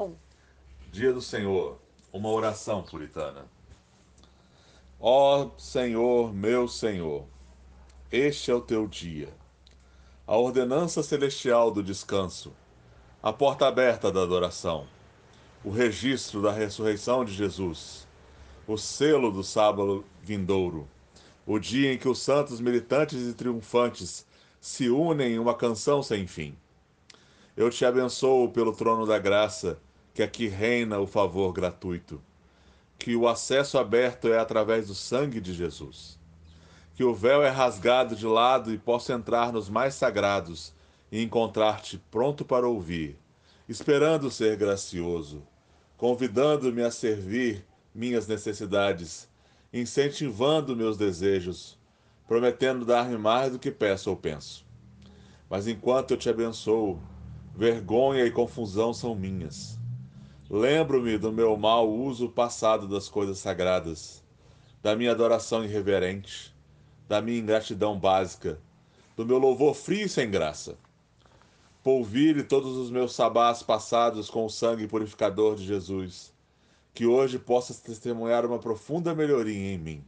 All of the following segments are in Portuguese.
Um. Dia do Senhor, uma oração puritana. Ó Senhor, meu Senhor, este é o teu dia. A ordenança celestial do descanso, a porta aberta da adoração, o registro da ressurreição de Jesus, o selo do sábado vindouro, o dia em que os santos militantes e triunfantes se unem em uma canção sem fim. Eu te abençoo pelo trono da graça, que aqui reina o favor gratuito. Que o acesso aberto é através do sangue de Jesus. Que o véu é rasgado de lado e posso entrar nos mais sagrados e encontrar-te pronto para ouvir, esperando ser gracioso, convidando-me a servir minhas necessidades, incentivando meus desejos, prometendo dar-me mais do que peço ou penso. Mas enquanto eu te abençoo, vergonha e confusão são minhas. Lembro-me do meu mau uso passado das coisas sagradas, da minha adoração irreverente, da minha ingratidão básica, do meu louvor frio e sem graça. Polvire todos os meus sabás passados com o sangue purificador de Jesus, que hoje possas testemunhar uma profunda melhoria em mim.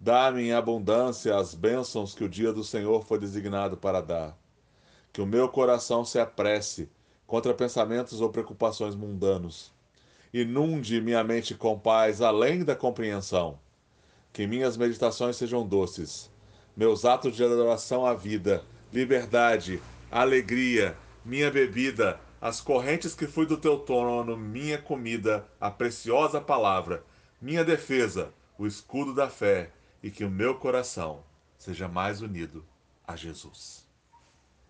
Dá-me em abundância as bênçãos que o dia do Senhor foi designado para dar. Que o meu coração se apresse contra pensamentos ou preocupações mundanos. Inunde minha mente com paz além da compreensão. Que minhas meditações sejam doces, meus atos de adoração à vida, liberdade, alegria, minha bebida, as correntes que fui do teu trono, minha comida, a preciosa palavra, minha defesa, o escudo da fé, e que o meu coração seja mais unido a Jesus.